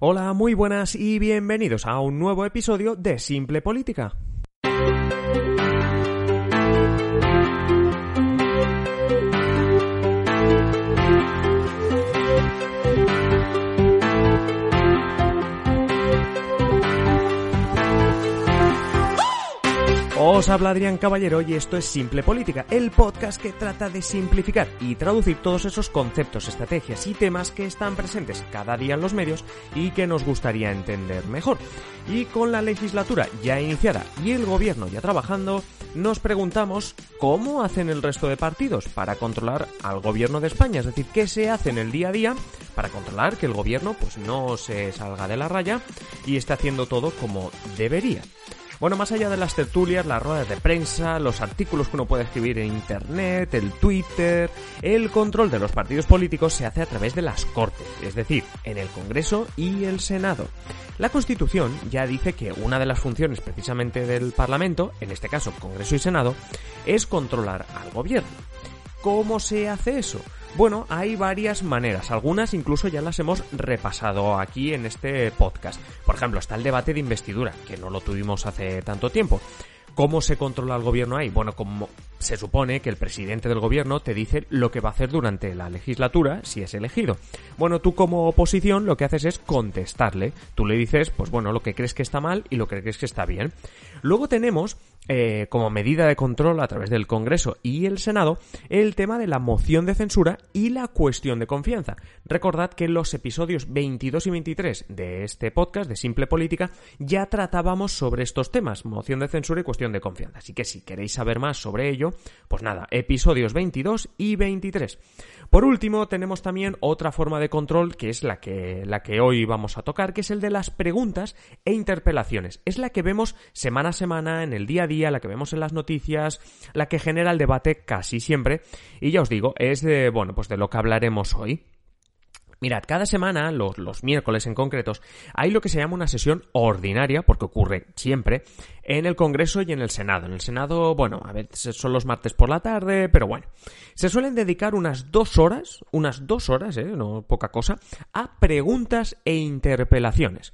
Hola, muy buenas y bienvenidos a un nuevo episodio de Simple Política. Os habla Adrián Caballero y esto es Simple Política, el podcast que trata de simplificar y traducir todos esos conceptos, estrategias y temas que están presentes cada día en los medios y que nos gustaría entender mejor. Y con la legislatura ya iniciada y el gobierno ya trabajando, nos preguntamos cómo hacen el resto de partidos para controlar al gobierno de España, es decir, qué se hace en el día a día para controlar que el gobierno pues no se salga de la raya y esté haciendo todo como debería. Bueno, más allá de las tertulias, las ruedas de prensa, los artículos que uno puede escribir en Internet, el Twitter, el control de los partidos políticos se hace a través de las Cortes, es decir, en el Congreso y el Senado. La Constitución ya dice que una de las funciones precisamente del Parlamento, en este caso Congreso y Senado, es controlar al gobierno. ¿Cómo se hace eso? Bueno, hay varias maneras, algunas incluso ya las hemos repasado aquí en este podcast. Por ejemplo, está el debate de investidura, que no lo tuvimos hace tanto tiempo. ¿Cómo se controla el gobierno ahí? Bueno, como se supone que el presidente del gobierno te dice lo que va a hacer durante la legislatura si es elegido. Bueno, tú como oposición lo que haces es contestarle. Tú le dices, pues bueno, lo que crees que está mal y lo que crees que está bien. Luego tenemos eh, como medida de control a través del Congreso y el Senado el tema de la moción de censura y la cuestión de confianza. Recordad que en los episodios 22 y 23 de este podcast de Simple Política ya tratábamos sobre estos temas, moción de censura y cuestión de confianza. Así que si queréis saber más sobre ello, pues nada, episodios 22 y 23. Por último, tenemos también otra forma de control que es la que, la que hoy vamos a tocar, que es el de las preguntas e interpelaciones. Es la que vemos semana a semana, en el día día, la que vemos en las noticias, la que genera el debate casi siempre. Y ya os digo, es de, bueno, pues de lo que hablaremos hoy. Mirad, cada semana, los, los, miércoles en concretos, hay lo que se llama una sesión ordinaria, porque ocurre siempre, en el Congreso y en el Senado. En el Senado, bueno, a veces son los martes por la tarde, pero bueno. Se suelen dedicar unas dos horas, unas dos horas, eh, no poca cosa, a preguntas e interpelaciones.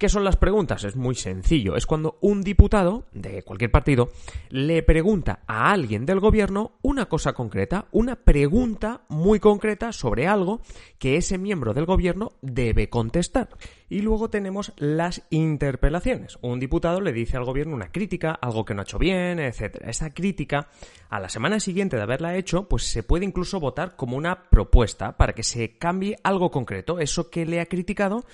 ¿Qué son las preguntas? Es muy sencillo. Es cuando un diputado de cualquier partido le pregunta a alguien del gobierno una cosa concreta, una pregunta muy concreta sobre algo que ese miembro del gobierno debe contestar. Y luego tenemos las interpelaciones. Un diputado le dice al gobierno una crítica, algo que no ha hecho bien, etc. Esa crítica, a la semana siguiente de haberla hecho, pues se puede incluso votar como una propuesta para que se cambie algo concreto. Eso que le ha criticado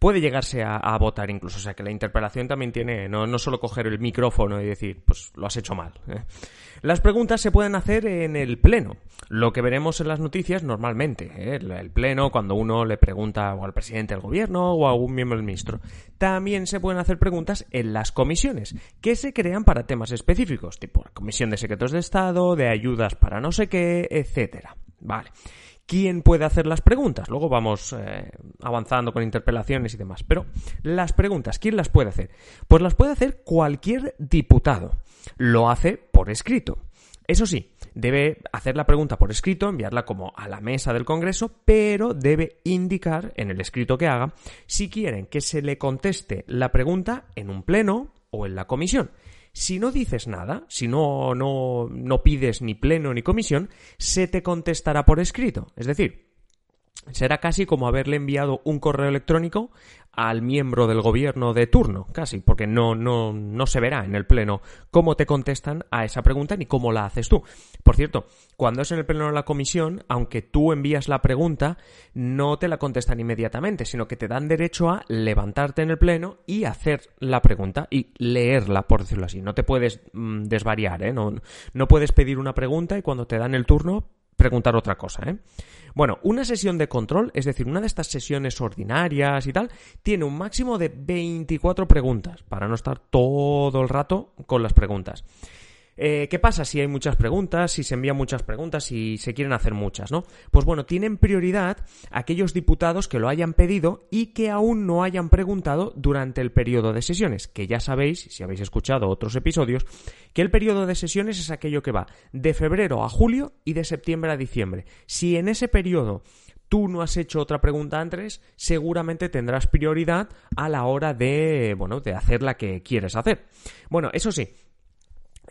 puede llegarse a, votar incluso. O sea que la interpelación también tiene, no, no solo coger el micrófono y decir, pues lo has hecho mal. ¿eh? Las preguntas se pueden hacer en el pleno. Lo que veremos en las noticias normalmente. ¿eh? El pleno, cuando uno le pregunta o al presidente del gobierno o a un miembro del ministro. También se pueden hacer preguntas en las comisiones, que se crean para temas específicos, tipo la comisión de secretos de Estado, de ayudas para no sé qué, etcétera. Vale. ¿Quién puede hacer las preguntas? Luego vamos eh, avanzando con interpelaciones y demás. Pero las preguntas, ¿quién las puede hacer? Pues las puede hacer cualquier diputado. Lo hace por escrito. Eso sí, debe hacer la pregunta por escrito, enviarla como a la mesa del Congreso, pero debe indicar en el escrito que haga si quieren que se le conteste la pregunta en un pleno o en la comisión. Si no dices nada, si no, no, no pides ni pleno ni comisión, se te contestará por escrito. Es decir, será casi como haberle enviado un correo electrónico al miembro del gobierno de turno, casi, porque no, no, no se verá en el pleno cómo te contestan a esa pregunta ni cómo la haces tú. Por cierto, cuando es en el pleno de la comisión, aunque tú envías la pregunta, no te la contestan inmediatamente, sino que te dan derecho a levantarte en el pleno y hacer la pregunta y leerla, por decirlo así. No te puedes mm, desvariar, ¿eh? No, no puedes pedir una pregunta y cuando te dan el turno preguntar otra cosa, ¿eh? Bueno, una sesión de control, es decir, una de estas sesiones ordinarias y tal, tiene un máximo de 24 preguntas, para no estar todo el rato con las preguntas. Eh, ¿Qué pasa si hay muchas preguntas, si se envían muchas preguntas, si se quieren hacer muchas, ¿no? Pues bueno, tienen prioridad aquellos diputados que lo hayan pedido y que aún no hayan preguntado durante el periodo de sesiones, que ya sabéis, si habéis escuchado otros episodios, que el periodo de sesiones es aquello que va de febrero a julio y de septiembre a diciembre. Si en ese periodo tú no has hecho otra pregunta antes, seguramente tendrás prioridad a la hora de, bueno, de hacer la que quieres hacer. Bueno, eso sí,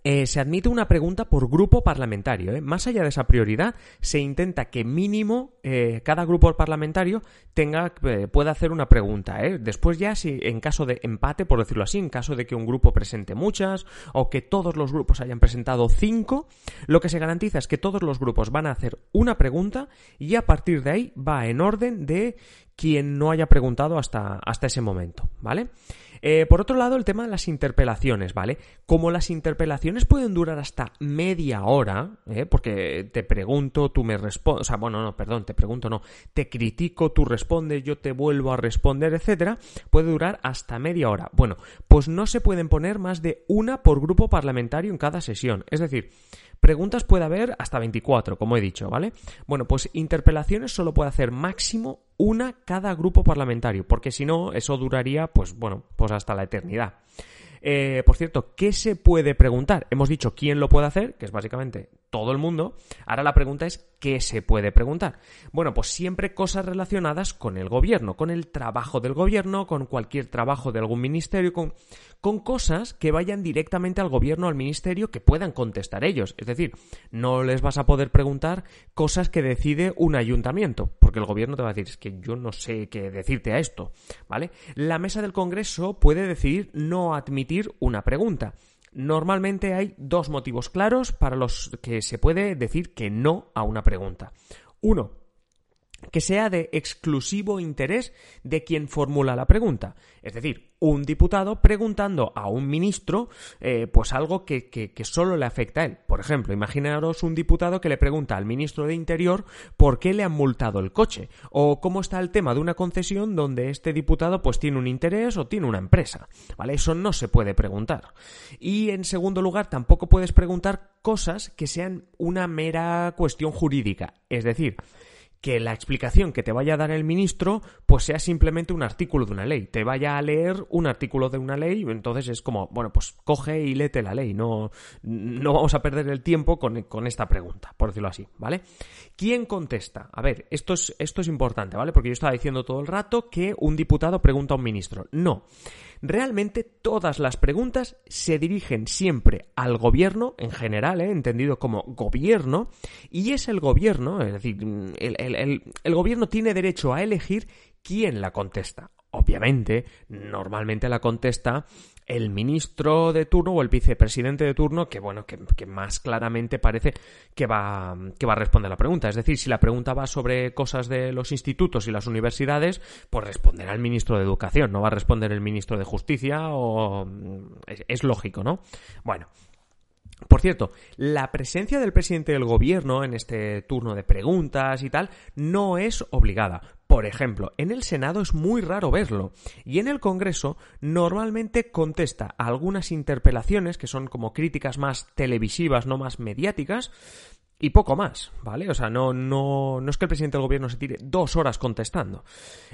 eh, se admite una pregunta por grupo parlamentario. ¿eh? Más allá de esa prioridad, se intenta que mínimo eh, cada grupo parlamentario tenga, pueda hacer una pregunta. Después ya, si en caso de empate, por decirlo así, en caso de que un grupo presente muchas o que todos los grupos hayan presentado cinco, lo que se garantiza es que todos los grupos van a hacer una pregunta y a partir de ahí va en orden de quien no haya preguntado hasta, hasta ese momento, ¿vale? Eh, por otro lado, el tema de las interpelaciones, ¿vale? Como las interpelaciones pueden durar hasta media hora, ¿eh? porque te pregunto, tú me respondes, o sea, bueno, no, perdón, te pregunto, no, te critico, tú respondes, yo te vuelvo a responder, etcétera, puede durar hasta media hora. Bueno, pues no se pueden poner más de una por grupo parlamentario en cada sesión. Es decir, Preguntas puede haber hasta 24, como he dicho, ¿vale? Bueno, pues interpelaciones solo puede hacer máximo una cada grupo parlamentario, porque si no, eso duraría, pues bueno, pues hasta la eternidad. Eh, por cierto, ¿qué se puede preguntar? Hemos dicho quién lo puede hacer, que es básicamente todo el mundo. Ahora la pregunta es ¿qué se puede preguntar? Bueno, pues siempre cosas relacionadas con el gobierno, con el trabajo del gobierno, con cualquier trabajo de algún ministerio, con, con cosas que vayan directamente al gobierno, al ministerio, que puedan contestar ellos. Es decir, no les vas a poder preguntar cosas que decide un ayuntamiento, porque el gobierno te va a decir, es que yo no sé qué decirte a esto, ¿vale? La mesa del Congreso puede decidir no admitir una pregunta. Normalmente hay dos motivos claros para los que se puede decir que no a una pregunta. Uno, que sea de exclusivo interés de quien formula la pregunta. Es decir, un diputado preguntando a un ministro eh, pues algo que, que, solo le afecta a él. Por ejemplo, imaginaros un diputado que le pregunta al ministro de Interior por qué le han multado el coche o cómo está el tema de una concesión donde este diputado pues tiene un interés o tiene una empresa. ¿Vale? Eso no se puede preguntar. Y en segundo lugar, tampoco puedes preguntar cosas que sean una mera cuestión jurídica. Es decir, que la explicación que te vaya a dar el ministro pues sea simplemente un artículo de una ley, te vaya a leer un artículo de una ley, entonces es como, bueno, pues coge y léete la ley, no, no vamos a perder el tiempo con, con esta pregunta, por decirlo así, ¿vale? ¿Quién contesta? A ver, esto es, esto es importante, ¿vale? Porque yo estaba diciendo todo el rato que un diputado pregunta a un ministro. No. Realmente todas las preguntas se dirigen siempre al gobierno en general, ¿eh? entendido como gobierno, y es el gobierno, es decir, el, el gobierno tiene derecho a elegir quién la contesta. Obviamente, normalmente la contesta el ministro de turno o el vicepresidente de turno que bueno que, más claramente parece que va que va a responder la pregunta es decir si la pregunta va sobre cosas de los institutos y las universidades pues responderá el ministro de educación no va a responder el ministro de justicia o es lógico no bueno por cierto, la presencia del presidente del gobierno en este turno de preguntas y tal no es obligada. Por ejemplo, en el Senado es muy raro verlo y en el Congreso normalmente contesta algunas interpelaciones que son como críticas más televisivas, no más mediáticas, y poco más, ¿vale? O sea, no, no, no es que el presidente del gobierno se tire dos horas contestando.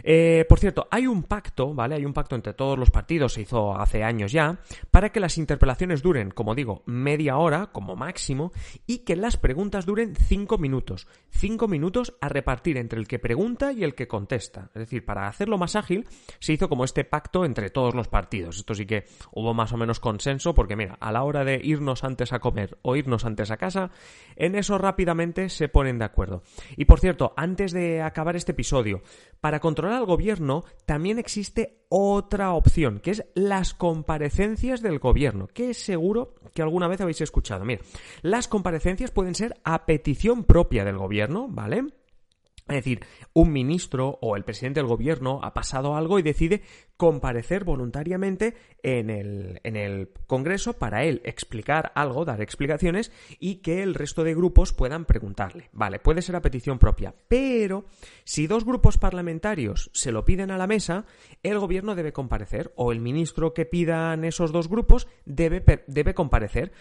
Eh, por cierto, hay un pacto, ¿vale? Hay un pacto entre todos los partidos, se hizo hace años ya, para que las interpelaciones duren, como digo, media hora como máximo y que las preguntas duren cinco minutos. Cinco minutos a repartir entre el que pregunta y el que contesta. Es decir, para hacerlo más ágil, se hizo como este pacto entre todos los partidos. Esto sí que hubo más o menos consenso, porque mira, a la hora de irnos antes a comer o irnos antes a casa, en eso rápidamente se ponen de acuerdo. Y por cierto, antes de acabar este episodio, para controlar al gobierno también existe otra opción, que es las comparecencias del gobierno, que seguro que alguna vez habéis escuchado. Mira, las comparecencias pueden ser a petición propia del gobierno, ¿vale? Es decir, un ministro o el presidente del gobierno ha pasado algo y decide comparecer voluntariamente en el, en el, Congreso para él explicar algo, dar explicaciones y que el resto de grupos puedan preguntarle. Vale, puede ser a petición propia, pero si dos grupos parlamentarios se lo piden a la mesa, el gobierno debe comparecer o el ministro que pidan esos dos grupos debe, debe comparecer.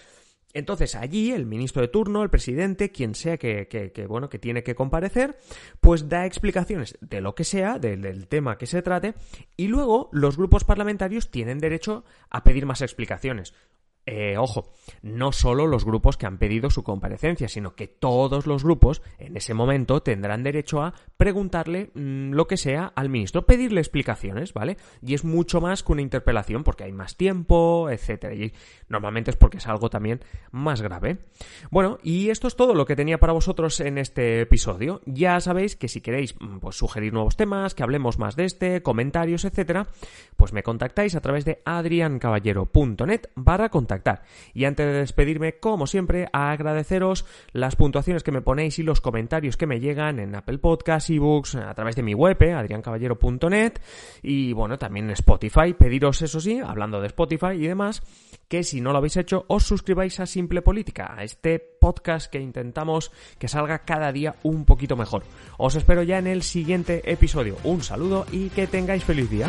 Entonces allí el ministro de turno, el presidente, quien sea que, bueno que tiene que comparecer, pues da explicaciones de lo que sea, del tema que se trate, y luego los grupos parlamentarios tienen derecho a pedir más explicaciones. Eh, ojo, no solo los grupos que han pedido su comparecencia, sino que todos los grupos en ese momento tendrán derecho a preguntarle mm, lo que sea al ministro, pedirle explicaciones, ¿vale? Y es mucho más que una interpelación porque hay más tiempo, etcétera. Y normalmente es porque es algo también más grave. Bueno, y esto es todo lo que tenía para vosotros en este episodio. Ya sabéis que si queréis mm, pues, sugerir nuevos temas, que hablemos más de este, comentarios, etcétera, pues me contactáis a través de adriancaballero.net barra y antes de despedirme, como siempre, agradeceros las puntuaciones que me ponéis y los comentarios que me llegan en Apple Podcasts, ebooks, a través de mi web, eh, adriancaballero.net y bueno, también en Spotify. Pediros, eso sí, hablando de Spotify y demás, que si no lo habéis hecho, os suscribáis a Simple Política, a este podcast que intentamos que salga cada día un poquito mejor. Os espero ya en el siguiente episodio. Un saludo y que tengáis feliz día.